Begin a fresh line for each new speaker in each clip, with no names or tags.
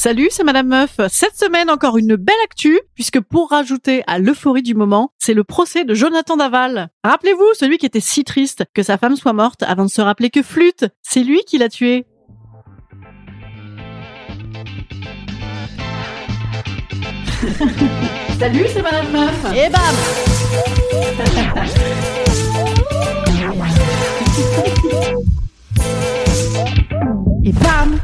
Salut, c'est Madame Meuf. Cette semaine, encore une belle actu, puisque pour rajouter à l'euphorie du moment, c'est le procès de Jonathan Daval. Rappelez-vous, celui qui était si triste que sa femme soit morte avant de se rappeler que Flûte, c'est lui qui l'a tué. Salut, c'est Madame Meuf. Et bam Et bam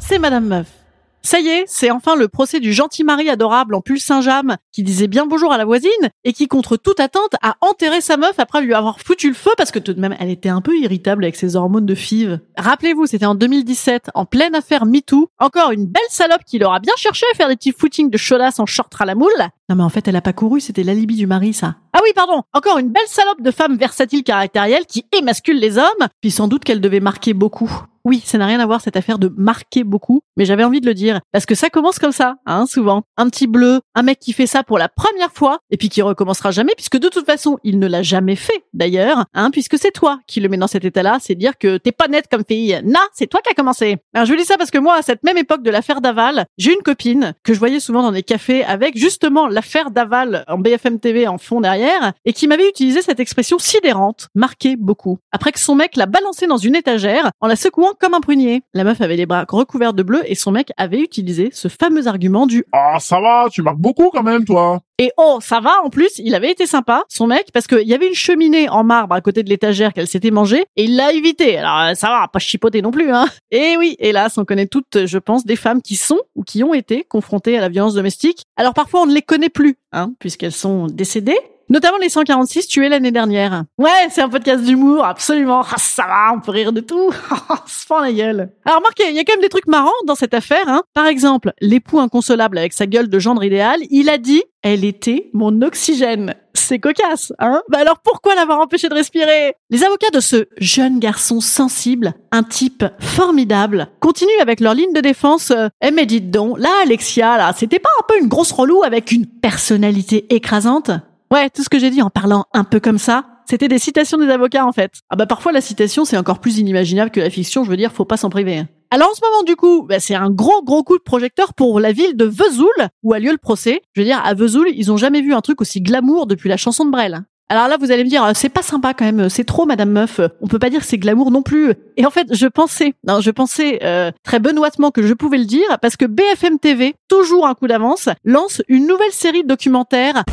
C'est Madame Meuf. Ça y est, c'est enfin le procès du gentil mari adorable en pull Saint-James qui disait bien bonjour à la voisine et qui, contre toute attente, a enterré sa meuf après lui avoir foutu le feu parce que tout de même, elle était un peu irritable avec ses hormones de five. Rappelez-vous, c'était en 2017, en pleine affaire MeToo. Encore une belle salope qui l'aura bien cherché à faire des petits footings de chaudasse en short à la moule. Non mais en fait, elle a pas couru, c'était l'alibi du mari, ça. Ah oui, pardon. Encore une belle salope de femme versatile caractérielle qui émascule les hommes, puis sans doute qu'elle devait marquer beaucoup. Oui, ça n'a rien à voir cette affaire de marquer beaucoup, mais j'avais envie de le dire parce que ça commence comme ça, hein, souvent. Un petit bleu, un mec qui fait ça pour la première fois et puis qui recommencera jamais puisque de toute façon, il ne l'a jamais fait d'ailleurs, hein, puisque c'est toi qui le mets dans cet état-là, c'est dire que t'es pas nette comme fille. Na, c'est toi qui as commencé. Alors je dis ça parce que moi, à cette même époque de l'affaire Daval, j'ai une copine que je voyais souvent dans des cafés avec justement l'affaire Daval en BFM TV en fond derrière et qui m'avait utilisé cette expression sidérante, marquer beaucoup. Après que son mec l'a balancé dans une étagère en la secouant comme un prunier. La meuf avait les bras recouverts de bleu et son mec avait utilisé ce fameux argument du
Ah, ça va, tu marques beaucoup quand même, toi.
et oh, ça va, en plus, il avait été sympa, son mec, parce qu'il y avait une cheminée en marbre à côté de l'étagère qu'elle s'était mangée, et il l'a évité. Alors, euh, ça va, pas chipoter non plus, hein. Et oui, hélas, on connaît toutes, je pense, des femmes qui sont ou qui ont été confrontées à la violence domestique. Alors parfois, on ne les connaît plus, hein, puisqu'elles sont décédées. Notamment les 146 tués l'année dernière. Ouais, c'est un podcast d'humour, absolument. Ah, ça va, on peut rire de tout. Se fend la gueule. Alors remarquez, il y a quand même des trucs marrants dans cette affaire. Hein. Par exemple, l'époux inconsolable avec sa gueule de gendre idéal, il a dit « Elle était mon oxygène ». C'est cocasse, hein Bah alors pourquoi l'avoir empêché de respirer? Les avocats de ce jeune garçon sensible, un type formidable, continuent avec leur ligne de défense. Euh, eh mais dites donc, là Alexia, là, c'était pas un peu une grosse relou avec une personnalité écrasante? Ouais, tout ce que j'ai dit en parlant un peu comme ça, c'était des citations des avocats en fait. Ah bah parfois la citation c'est encore plus inimaginable que la fiction, je veux dire, faut pas s'en priver. hein. Alors en ce moment du coup, bah, c'est un gros gros coup de projecteur pour la ville de Vesoul où a lieu le procès. Je veux dire, à Vesoul, ils ont jamais vu un truc aussi glamour depuis la chanson de Brel. Alors là, vous allez me dire, c'est pas sympa quand même, c'est trop, Madame Meuf. On peut pas dire c'est glamour non plus. Et en fait, je pensais, non, je pensais euh, très benoîtement que je pouvais le dire parce que BFM TV, toujours un coup d'avance, lance une nouvelle série de documentaires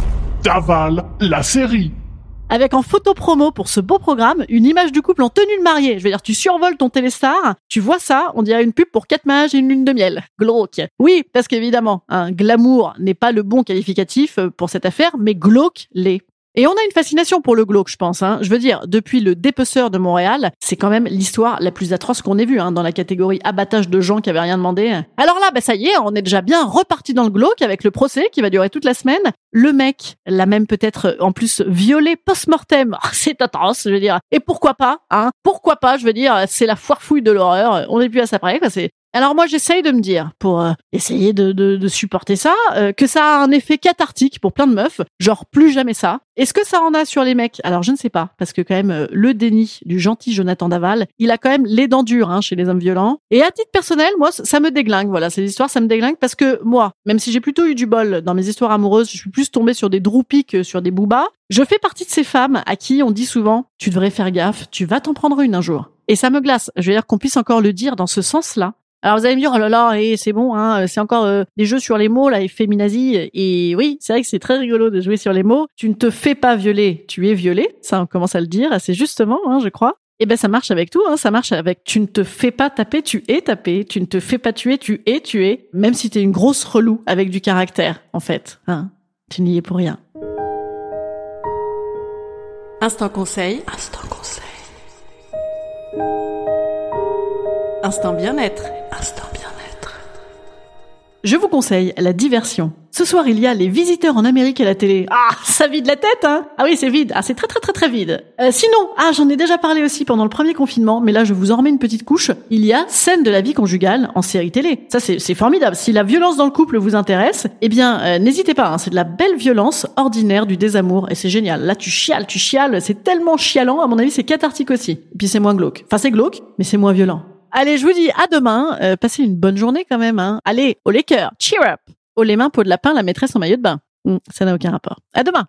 Daval, la série.
avec en photo promo pour ce beau programme une image du couple en tenue de mariée. Je veux dire, tu survoles ton téléstar, tu vois ça, on dirait une pub pour quatre mages et une lune de miel. Glauque. Oui, parce qu'évidemment, un glamour n'est pas le bon qualificatif euh, pour cette affaire, mais glauque l'est. Et on a une fascination pour le glauque, je pense. Hein. Je veux dire, depuis le dépeceur de Montréal, c'est quand même l'histoire la plus atroce qu'on ait vue hein, dans la catégorie abattage de gens qui avaient rien demandé. Alors là, bah ça y est, on est déjà bien reparti dans le glauque avec le procès qui va durer toute la semaine. Le mec l'a même peut-être en plus violé post-mortem. Ah, c'est atroce, je veux dire. Et pourquoi pas hein Pourquoi pas Je veux dire, c'est la foire fouille de l'horreur. On n'est plus à ça près. Quoi. C'est alors moi j'essaye de me dire, pour euh, essayer de, de, de supporter ça, euh, que ça a un effet cathartique pour plein de meufs, genre plus jamais ça. Est-ce que ça en a sur les mecs? Alors je ne sais pas, parce que quand même euh, le déni du gentil Jonathan Daval, il a quand même les dents dures hein, chez les hommes violents. Et à titre personnel, moi ça me déglingue, voilà, ces histoires ça me déglingue parce que moi, même si j'ai plutôt eu du bol dans mes histoires amoureuses, je suis plus tombée sur des droupies que sur des boobas, je fais partie de ces femmes à qui on dit souvent, tu devrais faire gaffe, tu vas t'en prendre une un jour. Et ça me glace. Je veux dire qu'on puisse encore le dire dans ce sens-là. Alors vous allez me dire, oh là là, et c'est bon, hein, c'est encore euh, des jeux sur les mots, là, et féminazie. Et oui, c'est vrai que c'est très rigolo de jouer sur les mots. Tu ne te fais pas violer, tu es violé. Ça, on commence à le dire assez justement, hein, je crois. Et ben ça marche avec tout, hein. ça marche avec tu ne te fais pas taper, tu es tapé, tu ne te fais pas tuer, tu es tué, même si t'es une grosse relou avec du caractère, en fait. Hein. Tu n'y es pour rien. Instant conseil. Instant conseil. Instant bien-être. Instant bien-être. Je vous conseille la diversion. Ce soir, il y a les visiteurs en Amérique à la télé. Ah, ça vide la tête, hein? Ah oui, c'est vide. Ah, c'est très très très très vide. Euh, sinon, ah, j'en ai déjà parlé aussi pendant le premier confinement, mais là, je vous en remets une petite couche. Il y a scène de la vie conjugale en série télé. Ça, c'est formidable. Si la violence dans le couple vous intéresse, eh bien, euh, n'hésitez pas. hein. C'est de la belle violence ordinaire du désamour et c'est génial. Là, tu chiales, tu chiales. C'est tellement chialant. À mon avis, c'est cathartique aussi. Et puis, c'est moins glauque. Enfin, c'est glauque, mais c'est moins violent. Allez, je vous dis à demain. Euh, passez une bonne journée quand même. Hein. Allez, au les. Cheer up. Haut les mains, peau de lapin, la maîtresse en maillot de bain. Hmm, ça n'a aucun rapport. À demain.